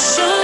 should